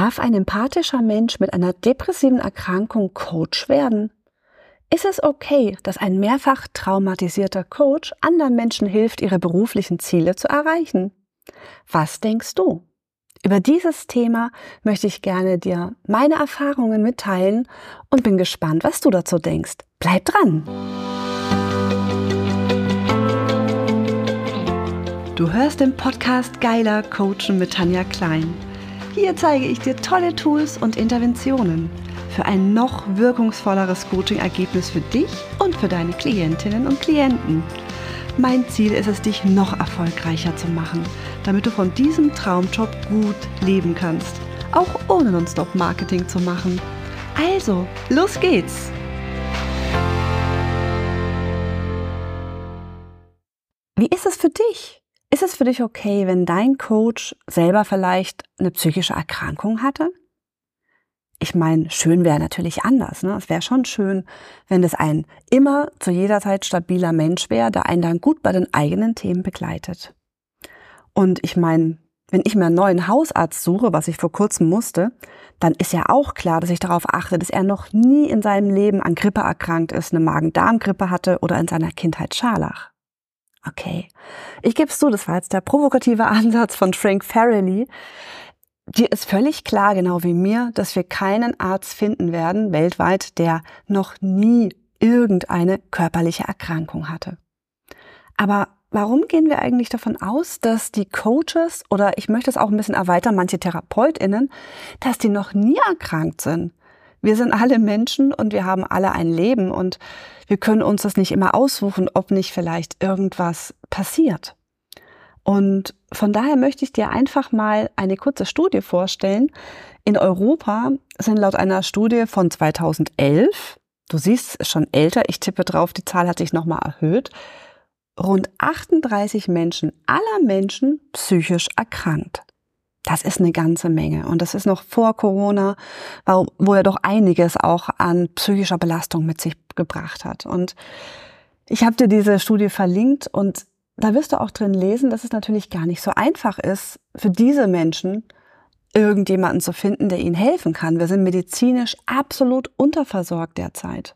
Darf ein empathischer Mensch mit einer depressiven Erkrankung Coach werden? Ist es okay, dass ein mehrfach traumatisierter Coach anderen Menschen hilft, ihre beruflichen Ziele zu erreichen? Was denkst du? Über dieses Thema möchte ich gerne dir meine Erfahrungen mitteilen und bin gespannt, was du dazu denkst. Bleib dran! Du hörst den Podcast Geiler Coachen mit Tanja Klein. Hier zeige ich dir tolle Tools und Interventionen für ein noch wirkungsvolleres Coaching-Ergebnis für dich und für deine Klientinnen und Klienten. Mein Ziel ist es, dich noch erfolgreicher zu machen, damit du von diesem Traumjob gut leben kannst, auch ohne Nonstop-Marketing zu machen. Also, los geht's! Wie ist es für dich? Ist es für dich okay, wenn dein Coach selber vielleicht eine psychische Erkrankung hatte? Ich meine, schön wäre natürlich anders. Ne? Es wäre schon schön, wenn es ein immer zu jeder Zeit stabiler Mensch wäre, der einen dann gut bei den eigenen Themen begleitet. Und ich meine, wenn ich mir einen neuen Hausarzt suche, was ich vor kurzem musste, dann ist ja auch klar, dass ich darauf achte, dass er noch nie in seinem Leben an Grippe erkrankt ist, eine Magen-Darm-Grippe hatte oder in seiner Kindheit Scharlach. Okay, ich gebe es zu, das war jetzt der provokative Ansatz von Frank Farrelly. Dir ist völlig klar, genau wie mir, dass wir keinen Arzt finden werden weltweit, der noch nie irgendeine körperliche Erkrankung hatte. Aber warum gehen wir eigentlich davon aus, dass die Coaches oder ich möchte es auch ein bisschen erweitern, manche Therapeutinnen, dass die noch nie erkrankt sind? Wir sind alle Menschen und wir haben alle ein Leben und wir können uns das nicht immer aussuchen, ob nicht vielleicht irgendwas passiert. Und von daher möchte ich dir einfach mal eine kurze Studie vorstellen. In Europa sind laut einer Studie von 2011, du siehst, schon älter, ich tippe drauf, die Zahl hat sich nochmal erhöht, rund 38 Menschen aller Menschen psychisch erkrankt. Das ist eine ganze Menge. Und das ist noch vor Corona, wo er doch einiges auch an psychischer Belastung mit sich gebracht hat. Und ich habe dir diese Studie verlinkt und da wirst du auch drin lesen, dass es natürlich gar nicht so einfach ist, für diese Menschen irgendjemanden zu finden, der ihnen helfen kann. Wir sind medizinisch absolut unterversorgt derzeit.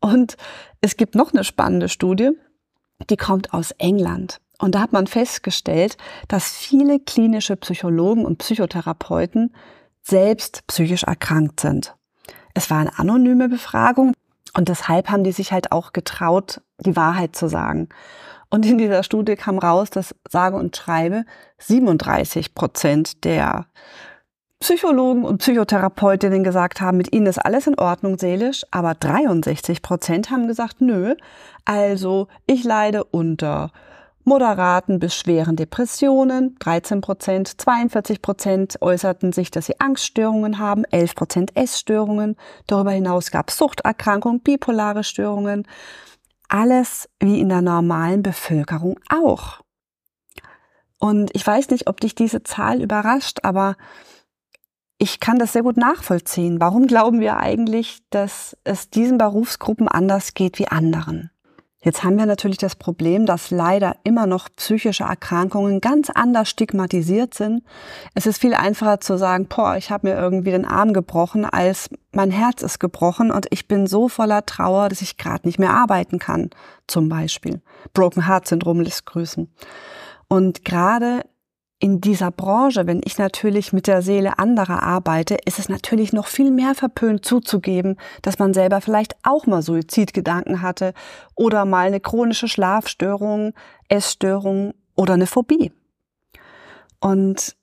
Und es gibt noch eine spannende Studie, die kommt aus England. Und da hat man festgestellt, dass viele klinische Psychologen und Psychotherapeuten selbst psychisch erkrankt sind. Es war eine anonyme Befragung und deshalb haben die sich halt auch getraut, die Wahrheit zu sagen. Und in dieser Studie kam raus, dass sage und schreibe 37 Prozent der Psychologen und Psychotherapeutinnen gesagt haben, mit ihnen ist alles in Ordnung seelisch, aber 63 Prozent haben gesagt, nö, also ich leide unter moderaten bis schweren Depressionen, 13 Prozent, 42 Prozent äußerten sich, dass sie Angststörungen haben, 11 Prozent Essstörungen. Darüber hinaus gab es Suchterkrankungen, bipolare Störungen. Alles wie in der normalen Bevölkerung auch. Und ich weiß nicht, ob dich diese Zahl überrascht, aber ich kann das sehr gut nachvollziehen. Warum glauben wir eigentlich, dass es diesen Berufsgruppen anders geht wie anderen? Jetzt haben wir natürlich das Problem, dass leider immer noch psychische Erkrankungen ganz anders stigmatisiert sind. Es ist viel einfacher zu sagen, boah, ich habe mir irgendwie den Arm gebrochen, als mein Herz ist gebrochen und ich bin so voller Trauer, dass ich gerade nicht mehr arbeiten kann, zum Beispiel. Broken Heart Syndrom lässt grüßen. Und gerade in dieser Branche, wenn ich natürlich mit der Seele anderer arbeite, ist es natürlich noch viel mehr verpönt zuzugeben, dass man selber vielleicht auch mal Suizidgedanken hatte oder mal eine chronische Schlafstörung, Essstörung oder eine Phobie. Und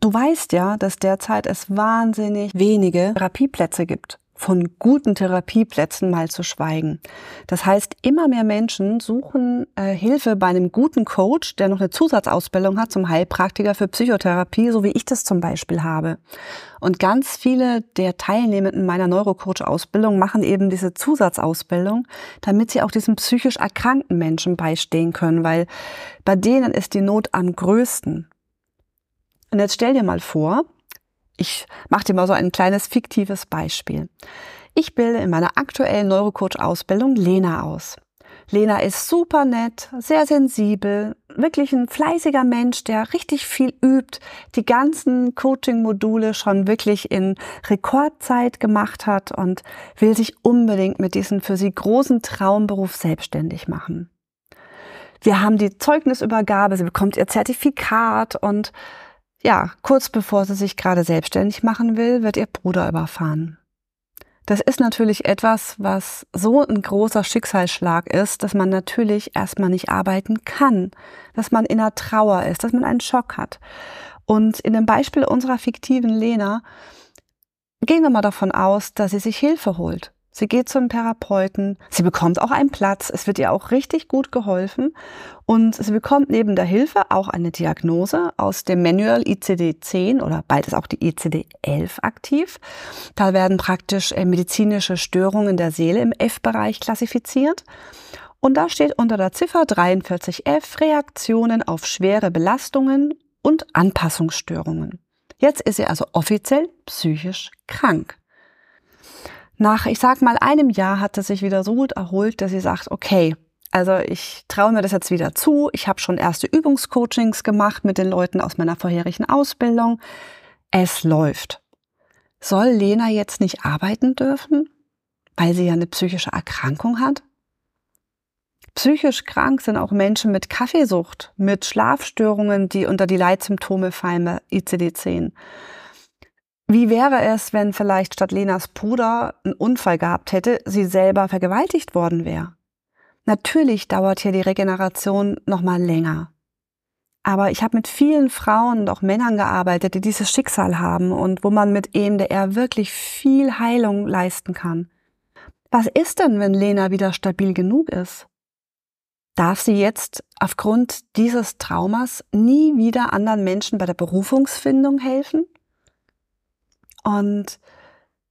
du weißt ja, dass derzeit es wahnsinnig wenige Therapieplätze gibt von guten Therapieplätzen mal zu schweigen. Das heißt, immer mehr Menschen suchen äh, Hilfe bei einem guten Coach, der noch eine Zusatzausbildung hat zum Heilpraktiker für Psychotherapie, so wie ich das zum Beispiel habe. Und ganz viele der Teilnehmenden meiner Neurocoach-Ausbildung machen eben diese Zusatzausbildung, damit sie auch diesen psychisch erkrankten Menschen beistehen können, weil bei denen ist die Not am größten. Und jetzt stell dir mal vor, ich mache dir mal so ein kleines fiktives Beispiel. Ich bilde in meiner aktuellen Neurocoach-Ausbildung Lena aus. Lena ist super nett, sehr sensibel, wirklich ein fleißiger Mensch, der richtig viel übt, die ganzen Coaching-Module schon wirklich in Rekordzeit gemacht hat und will sich unbedingt mit diesem für sie großen Traumberuf selbstständig machen. Wir haben die Zeugnisübergabe, sie bekommt ihr Zertifikat und ja, kurz bevor sie sich gerade selbstständig machen will, wird ihr Bruder überfahren. Das ist natürlich etwas, was so ein großer Schicksalsschlag ist, dass man natürlich erstmal nicht arbeiten kann, dass man in einer Trauer ist, dass man einen Schock hat. Und in dem Beispiel unserer fiktiven Lena gehen wir mal davon aus, dass sie sich Hilfe holt. Sie geht zum Therapeuten, sie bekommt auch einen Platz, es wird ihr auch richtig gut geholfen und sie bekommt neben der Hilfe auch eine Diagnose aus dem Manual ICD-10 oder bald ist auch die ICD-11 aktiv. Da werden praktisch äh, medizinische Störungen der Seele im F-Bereich klassifiziert. Und da steht unter der Ziffer 43f Reaktionen auf schwere Belastungen und Anpassungsstörungen. Jetzt ist sie also offiziell psychisch krank. Nach, ich sag mal, einem Jahr hat es sich wieder so gut erholt, dass sie sagt, okay, also ich traue mir das jetzt wieder zu. Ich habe schon erste Übungscoachings gemacht mit den Leuten aus meiner vorherigen Ausbildung. Es läuft. Soll Lena jetzt nicht arbeiten dürfen, weil sie ja eine psychische Erkrankung hat? Psychisch krank sind auch Menschen mit Kaffeesucht, mit Schlafstörungen, die unter die Leitsymptome fallen bei ICD-10. Wie wäre es, wenn vielleicht statt Lenas Bruder einen Unfall gehabt hätte, sie selber vergewaltigt worden wäre? Natürlich dauert hier die Regeneration noch mal länger. Aber ich habe mit vielen Frauen und auch Männern gearbeitet, die dieses Schicksal haben und wo man mit EMDR wirklich viel Heilung leisten kann. Was ist denn, wenn Lena wieder stabil genug ist? Darf sie jetzt aufgrund dieses Traumas nie wieder anderen Menschen bei der Berufungsfindung helfen? Und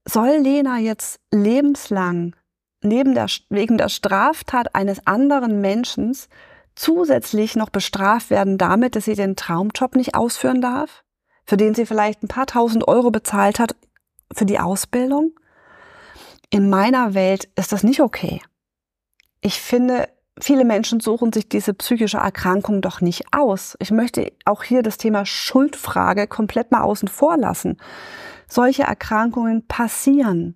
soll Lena jetzt lebenslang neben der, wegen der Straftat eines anderen Menschen zusätzlich noch bestraft werden damit, dass sie den Traumjob nicht ausführen darf, für den sie vielleicht ein paar tausend Euro bezahlt hat für die Ausbildung? In meiner Welt ist das nicht okay. Ich finde, viele Menschen suchen sich diese psychische Erkrankung doch nicht aus. Ich möchte auch hier das Thema Schuldfrage komplett mal außen vor lassen solche Erkrankungen passieren.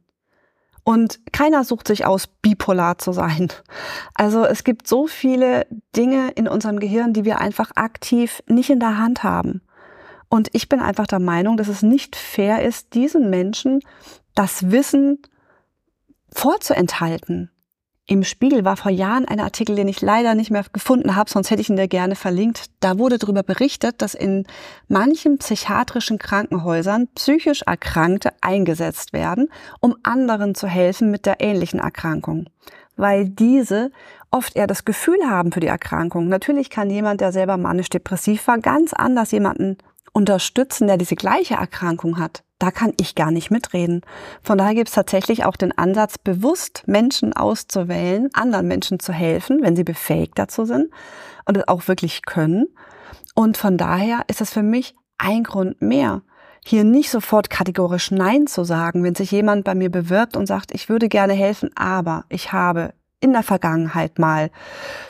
Und keiner sucht sich aus, bipolar zu sein. Also es gibt so viele Dinge in unserem Gehirn, die wir einfach aktiv nicht in der Hand haben. Und ich bin einfach der Meinung, dass es nicht fair ist, diesen Menschen das Wissen vorzuenthalten. Im Spiegel war vor Jahren ein Artikel, den ich leider nicht mehr gefunden habe, sonst hätte ich ihn dir gerne verlinkt. Da wurde darüber berichtet, dass in manchen psychiatrischen Krankenhäusern psychisch Erkrankte eingesetzt werden, um anderen zu helfen mit der ähnlichen Erkrankung. Weil diese oft eher das Gefühl haben für die Erkrankung. Natürlich kann jemand, der selber manisch-depressiv war, ganz anders jemanden unterstützen, der diese gleiche Erkrankung hat da kann ich gar nicht mitreden. Von daher gibt es tatsächlich auch den Ansatz, bewusst Menschen auszuwählen, anderen Menschen zu helfen, wenn sie befähigt dazu sind und es auch wirklich können. Und von daher ist es für mich ein Grund mehr, hier nicht sofort kategorisch Nein zu sagen, wenn sich jemand bei mir bewirbt und sagt, ich würde gerne helfen, aber ich habe in der Vergangenheit mal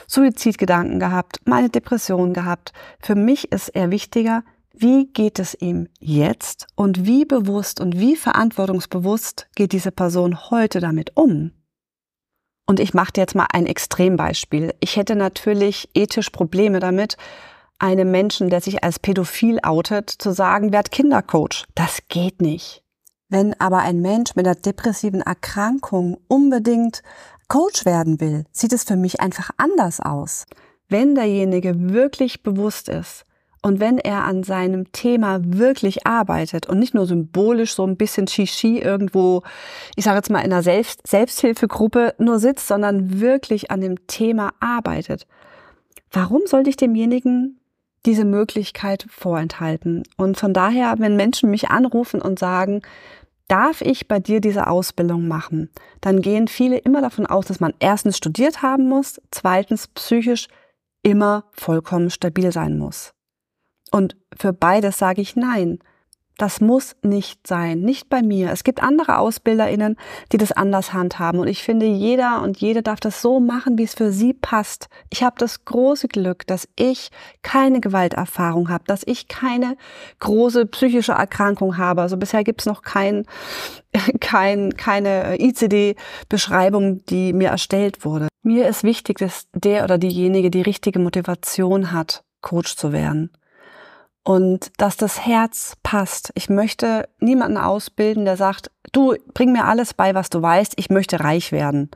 Suizidgedanken gehabt, meine Depression gehabt. Für mich ist eher wichtiger, wie geht es ihm jetzt und wie bewusst und wie verantwortungsbewusst geht diese Person heute damit um? Und ich mache dir jetzt mal ein Extrembeispiel. Ich hätte natürlich ethisch Probleme damit, einem Menschen, der sich als pädophil outet, zu sagen, werd Kindercoach. Das geht nicht. Wenn aber ein Mensch mit einer depressiven Erkrankung unbedingt Coach werden will, sieht es für mich einfach anders aus. Wenn derjenige wirklich bewusst ist, und wenn er an seinem Thema wirklich arbeitet und nicht nur symbolisch so ein bisschen Shishi irgendwo, ich sage jetzt mal in einer Selbst Selbsthilfegruppe nur sitzt, sondern wirklich an dem Thema arbeitet, warum sollte ich demjenigen diese Möglichkeit vorenthalten? Und von daher, wenn Menschen mich anrufen und sagen, darf ich bei dir diese Ausbildung machen, dann gehen viele immer davon aus, dass man erstens studiert haben muss, zweitens psychisch immer vollkommen stabil sein muss. Und für beides sage ich nein. Das muss nicht sein, nicht bei mir. Es gibt andere AusbilderInnen, die das anders handhaben. Und ich finde, jeder und jede darf das so machen, wie es für sie passt. Ich habe das große Glück, dass ich keine Gewalterfahrung habe, dass ich keine große psychische Erkrankung habe. Also bisher gibt es noch kein, kein, keine ICD-Beschreibung, die mir erstellt wurde. Mir ist wichtig, dass der oder diejenige die richtige Motivation hat, Coach zu werden und dass das Herz passt. Ich möchte niemanden ausbilden, der sagt, du bring mir alles bei, was du weißt, ich möchte reich werden.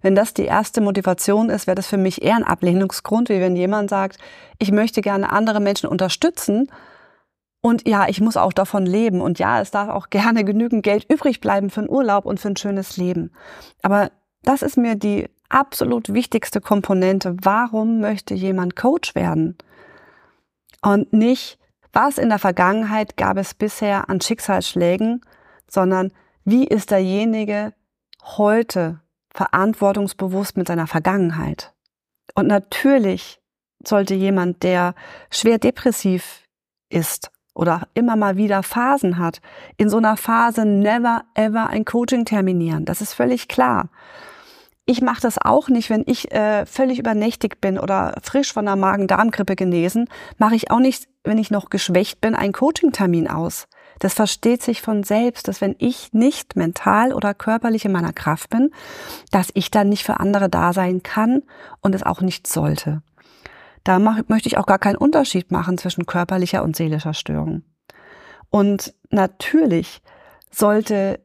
Wenn das die erste Motivation ist, wäre das für mich eher ein Ablehnungsgrund, wie wenn jemand sagt, ich möchte gerne andere Menschen unterstützen und ja, ich muss auch davon leben und ja, es darf auch gerne genügend Geld übrig bleiben für einen Urlaub und für ein schönes Leben. Aber das ist mir die absolut wichtigste Komponente. Warum möchte jemand Coach werden? Und nicht, was in der Vergangenheit gab es bisher an Schicksalsschlägen, sondern wie ist derjenige heute verantwortungsbewusst mit seiner Vergangenheit? Und natürlich sollte jemand, der schwer depressiv ist oder immer mal wieder Phasen hat, in so einer Phase never ever ein Coaching terminieren. Das ist völlig klar ich mache das auch nicht, wenn ich äh, völlig übernächtig bin oder frisch von einer Magen-Darm-Grippe genesen, mache ich auch nicht, wenn ich noch geschwächt bin, einen Coaching-Termin aus. Das versteht sich von selbst, dass wenn ich nicht mental oder körperlich in meiner Kraft bin, dass ich dann nicht für andere da sein kann und es auch nicht sollte. Da mach, möchte ich auch gar keinen Unterschied machen zwischen körperlicher und seelischer Störung. Und natürlich sollte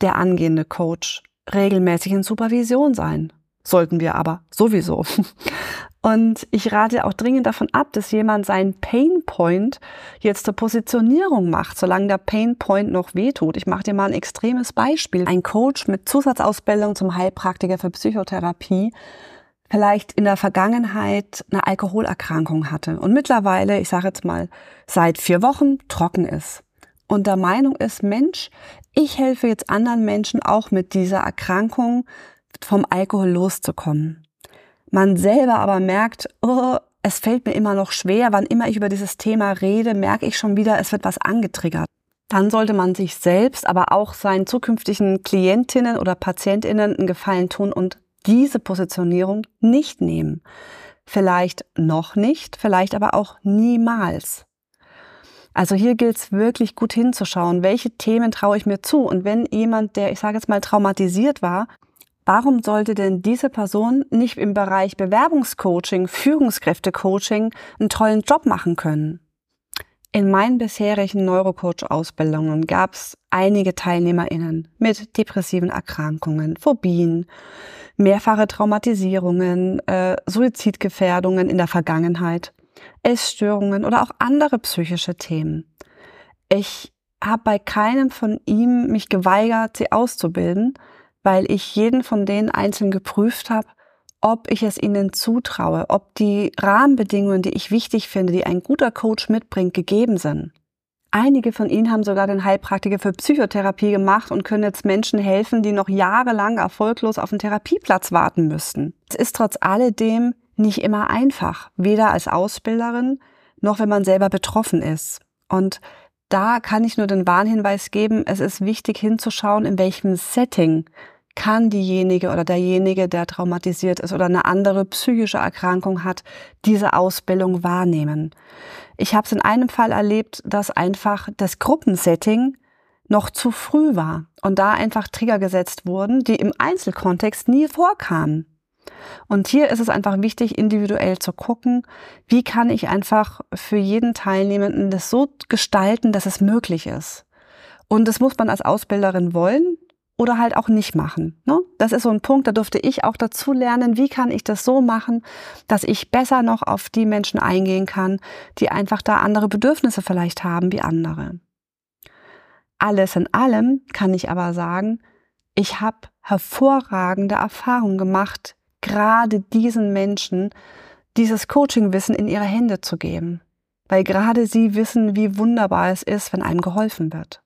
der angehende Coach regelmäßig in Supervision sein. Sollten wir aber sowieso. Und ich rate auch dringend davon ab, dass jemand seinen Pain Point jetzt zur Positionierung macht, solange der Pain Point noch wehtut. Ich mache dir mal ein extremes Beispiel. Ein Coach mit Zusatzausbildung zum Heilpraktiker für Psychotherapie vielleicht in der Vergangenheit eine Alkoholerkrankung hatte und mittlerweile, ich sage jetzt mal, seit vier Wochen trocken ist und der Meinung ist, Mensch, ich helfe jetzt anderen Menschen auch mit dieser Erkrankung vom Alkohol loszukommen. Man selber aber merkt, oh, es fällt mir immer noch schwer, wann immer ich über dieses Thema rede, merke ich schon wieder, es wird was angetriggert. Dann sollte man sich selbst, aber auch seinen zukünftigen Klientinnen oder Patientinnen einen Gefallen tun und diese Positionierung nicht nehmen. Vielleicht noch nicht, vielleicht aber auch niemals. Also hier gilt es wirklich gut hinzuschauen, welche Themen traue ich mir zu. Und wenn jemand, der, ich sage jetzt mal, traumatisiert war, warum sollte denn diese Person nicht im Bereich Bewerbungscoaching, Führungskräftecoaching einen tollen Job machen können? In meinen bisherigen Neurocoach-Ausbildungen gab es einige TeilnehmerInnen mit depressiven Erkrankungen, Phobien, mehrfache Traumatisierungen, äh, Suizidgefährdungen in der Vergangenheit. Essstörungen oder auch andere psychische Themen. Ich habe bei keinem von ihm mich geweigert, sie auszubilden, weil ich jeden von denen einzeln geprüft habe, ob ich es ihnen zutraue, ob die Rahmenbedingungen, die ich wichtig finde, die ein guter Coach mitbringt, gegeben sind. Einige von ihnen haben sogar den Heilpraktiker für Psychotherapie gemacht und können jetzt Menschen helfen, die noch jahrelang erfolglos auf einen Therapieplatz warten müssten. Es ist trotz alledem nicht immer einfach, weder als Ausbilderin noch wenn man selber betroffen ist. Und da kann ich nur den Warnhinweis geben, es ist wichtig hinzuschauen, in welchem Setting kann diejenige oder derjenige, der traumatisiert ist oder eine andere psychische Erkrankung hat, diese Ausbildung wahrnehmen. Ich habe es in einem Fall erlebt, dass einfach das Gruppensetting noch zu früh war und da einfach Trigger gesetzt wurden, die im Einzelkontext nie vorkamen. Und hier ist es einfach wichtig, individuell zu gucken, wie kann ich einfach für jeden Teilnehmenden das so gestalten, dass es möglich ist. Und das muss man als Ausbilderin wollen oder halt auch nicht machen. Ne? Das ist so ein Punkt, da durfte ich auch dazu lernen, wie kann ich das so machen, dass ich besser noch auf die Menschen eingehen kann, die einfach da andere Bedürfnisse vielleicht haben wie andere. Alles in allem kann ich aber sagen, ich habe hervorragende Erfahrungen gemacht gerade diesen Menschen dieses Coaching-Wissen in ihre Hände zu geben, weil gerade sie wissen, wie wunderbar es ist, wenn einem geholfen wird.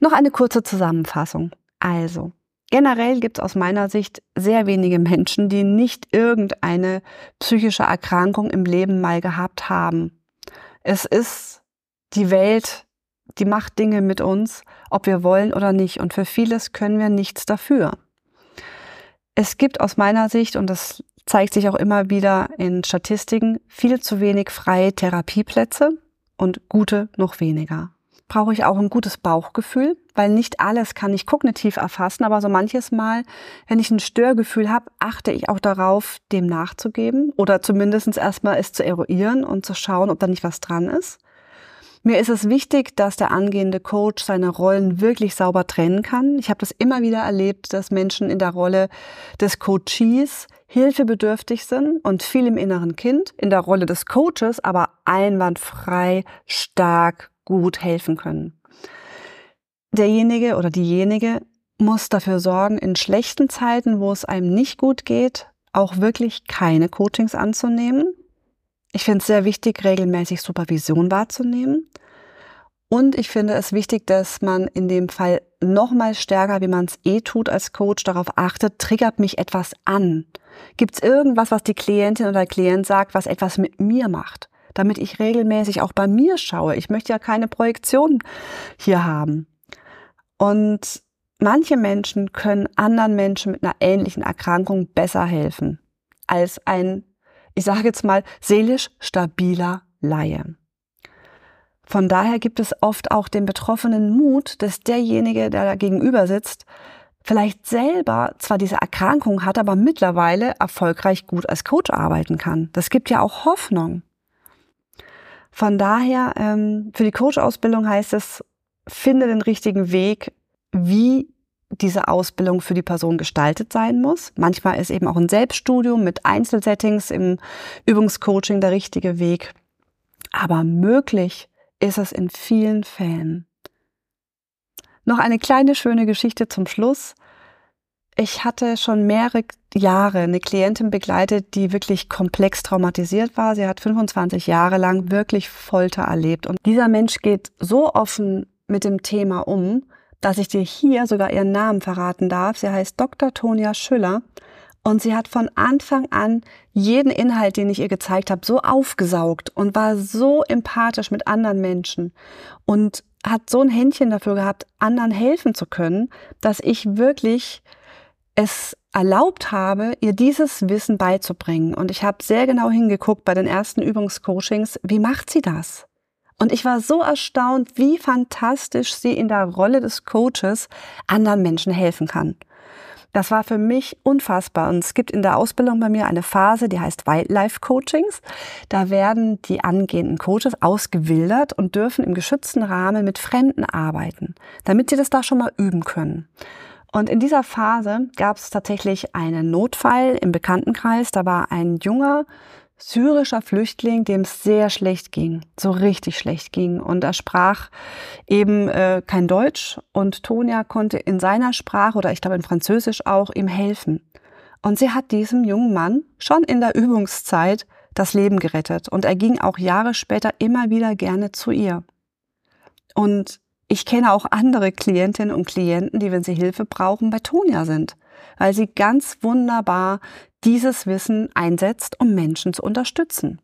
Noch eine kurze Zusammenfassung. Also, generell gibt es aus meiner Sicht sehr wenige Menschen, die nicht irgendeine psychische Erkrankung im Leben mal gehabt haben. Es ist die Welt die macht Dinge mit uns, ob wir wollen oder nicht. Und für vieles können wir nichts dafür. Es gibt aus meiner Sicht, und das zeigt sich auch immer wieder in Statistiken, viel zu wenig freie Therapieplätze und gute noch weniger. Brauche ich auch ein gutes Bauchgefühl, weil nicht alles kann ich kognitiv erfassen, aber so manches Mal, wenn ich ein Störgefühl habe, achte ich auch darauf, dem nachzugeben oder zumindest erstmal es zu eruieren und zu schauen, ob da nicht was dran ist. Mir ist es wichtig, dass der angehende Coach seine Rollen wirklich sauber trennen kann. Ich habe das immer wieder erlebt, dass Menschen in der Rolle des Coaches hilfebedürftig sind und viel im inneren Kind, in der Rolle des Coaches aber einwandfrei, stark, gut helfen können. Derjenige oder diejenige muss dafür sorgen, in schlechten Zeiten, wo es einem nicht gut geht, auch wirklich keine Coachings anzunehmen. Ich finde es sehr wichtig, regelmäßig Supervision wahrzunehmen. Und ich finde es wichtig, dass man in dem Fall noch mal stärker, wie man es eh tut als Coach, darauf achtet, triggert mich etwas an. Gibt es irgendwas, was die Klientin oder der Klient sagt, was etwas mit mir macht? Damit ich regelmäßig auch bei mir schaue. Ich möchte ja keine Projektion hier haben. Und manche Menschen können anderen Menschen mit einer ähnlichen Erkrankung besser helfen als ein, ich sage jetzt mal, seelisch stabiler Laie. Von daher gibt es oft auch den Betroffenen Mut, dass derjenige, der da gegenüber sitzt, vielleicht selber zwar diese Erkrankung hat, aber mittlerweile erfolgreich gut als Coach arbeiten kann. Das gibt ja auch Hoffnung. Von daher, ähm, für die Coach-Ausbildung heißt es, finde den richtigen Weg, wie diese Ausbildung für die Person gestaltet sein muss. Manchmal ist eben auch ein Selbststudium mit Einzelsettings im Übungscoaching der richtige Weg. Aber möglich ist es in vielen Fällen. Noch eine kleine schöne Geschichte zum Schluss. Ich hatte schon mehrere Jahre eine Klientin begleitet, die wirklich komplex traumatisiert war. Sie hat 25 Jahre lang wirklich Folter erlebt. Und dieser Mensch geht so offen mit dem Thema um, dass ich dir hier sogar ihren Namen verraten darf. Sie heißt Dr. Tonia Schüller und sie hat von Anfang an jeden Inhalt, den ich ihr gezeigt habe, so aufgesaugt und war so empathisch mit anderen Menschen und hat so ein Händchen dafür gehabt, anderen helfen zu können, dass ich wirklich es erlaubt habe, ihr dieses Wissen beizubringen. Und ich habe sehr genau hingeguckt bei den ersten Übungscoachings, wie macht sie das? Und ich war so erstaunt, wie fantastisch sie in der Rolle des Coaches anderen Menschen helfen kann. Das war für mich unfassbar. Und es gibt in der Ausbildung bei mir eine Phase, die heißt Wildlife Coachings. Da werden die angehenden Coaches ausgewildert und dürfen im geschützten Rahmen mit Fremden arbeiten, damit sie das da schon mal üben können. Und in dieser Phase gab es tatsächlich einen Notfall im Bekanntenkreis. Da war ein junger syrischer Flüchtling, dem es sehr schlecht ging, so richtig schlecht ging. Und er sprach eben äh, kein Deutsch und Tonia konnte in seiner Sprache oder ich glaube in Französisch auch ihm helfen. Und sie hat diesem jungen Mann schon in der Übungszeit das Leben gerettet. Und er ging auch Jahre später immer wieder gerne zu ihr. Und ich kenne auch andere Klientinnen und Klienten, die, wenn sie Hilfe brauchen, bei Tonia sind, weil sie ganz wunderbar dieses Wissen einsetzt, um Menschen zu unterstützen.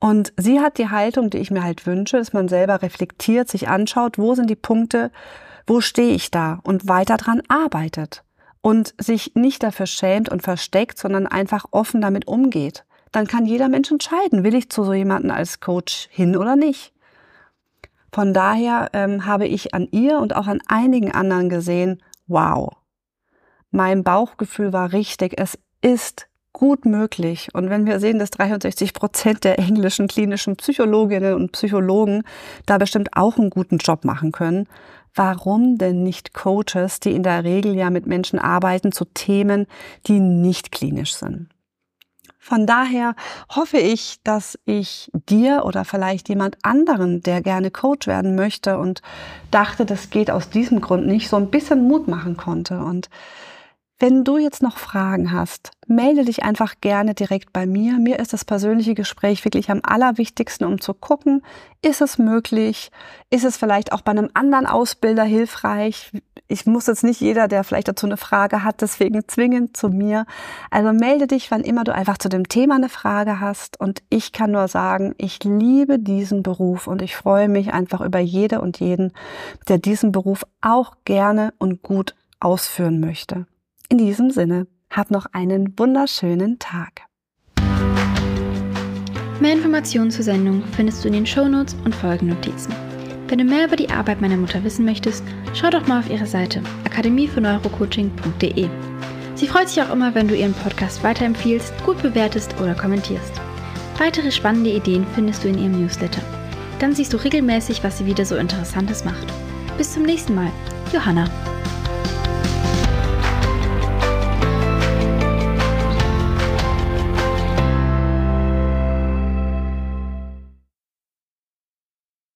Und sie hat die Haltung, die ich mir halt wünsche, dass man selber reflektiert, sich anschaut, wo sind die Punkte, wo stehe ich da und weiter dran arbeitet und sich nicht dafür schämt und versteckt, sondern einfach offen damit umgeht. Dann kann jeder Mensch entscheiden, will ich zu so jemanden als Coach hin oder nicht. Von daher ähm, habe ich an ihr und auch an einigen anderen gesehen, wow, mein Bauchgefühl war richtig. Es ist gut möglich. Und wenn wir sehen, dass 63 Prozent der englischen klinischen Psychologinnen und Psychologen da bestimmt auch einen guten Job machen können, warum denn nicht Coaches, die in der Regel ja mit Menschen arbeiten zu Themen, die nicht klinisch sind? Von daher hoffe ich, dass ich dir oder vielleicht jemand anderen, der gerne Coach werden möchte und dachte, das geht aus diesem Grund nicht, so ein bisschen Mut machen konnte. Und wenn du jetzt noch Fragen hast, melde dich einfach gerne direkt bei mir. Mir ist das persönliche Gespräch wirklich am allerwichtigsten, um zu gucken, ist es möglich? Ist es vielleicht auch bei einem anderen Ausbilder hilfreich? Ich muss jetzt nicht jeder, der vielleicht dazu eine Frage hat, deswegen zwingend zu mir. Also melde dich, wann immer du einfach zu dem Thema eine Frage hast. Und ich kann nur sagen, ich liebe diesen Beruf und ich freue mich einfach über jede und jeden, der diesen Beruf auch gerne und gut ausführen möchte. In diesem Sinne, hab noch einen wunderschönen Tag. Mehr Informationen zur Sendung findest du in den Shownotes und Folgennotizen. Wenn du mehr über die Arbeit meiner Mutter wissen möchtest, schau doch mal auf ihre Seite akademiefürs-neurocoaching.de. Sie freut sich auch immer, wenn du ihren Podcast weiterempfiehlst, gut bewertest oder kommentierst. Weitere spannende Ideen findest du in ihrem Newsletter. Dann siehst du regelmäßig, was sie wieder so Interessantes macht. Bis zum nächsten Mal. Johanna.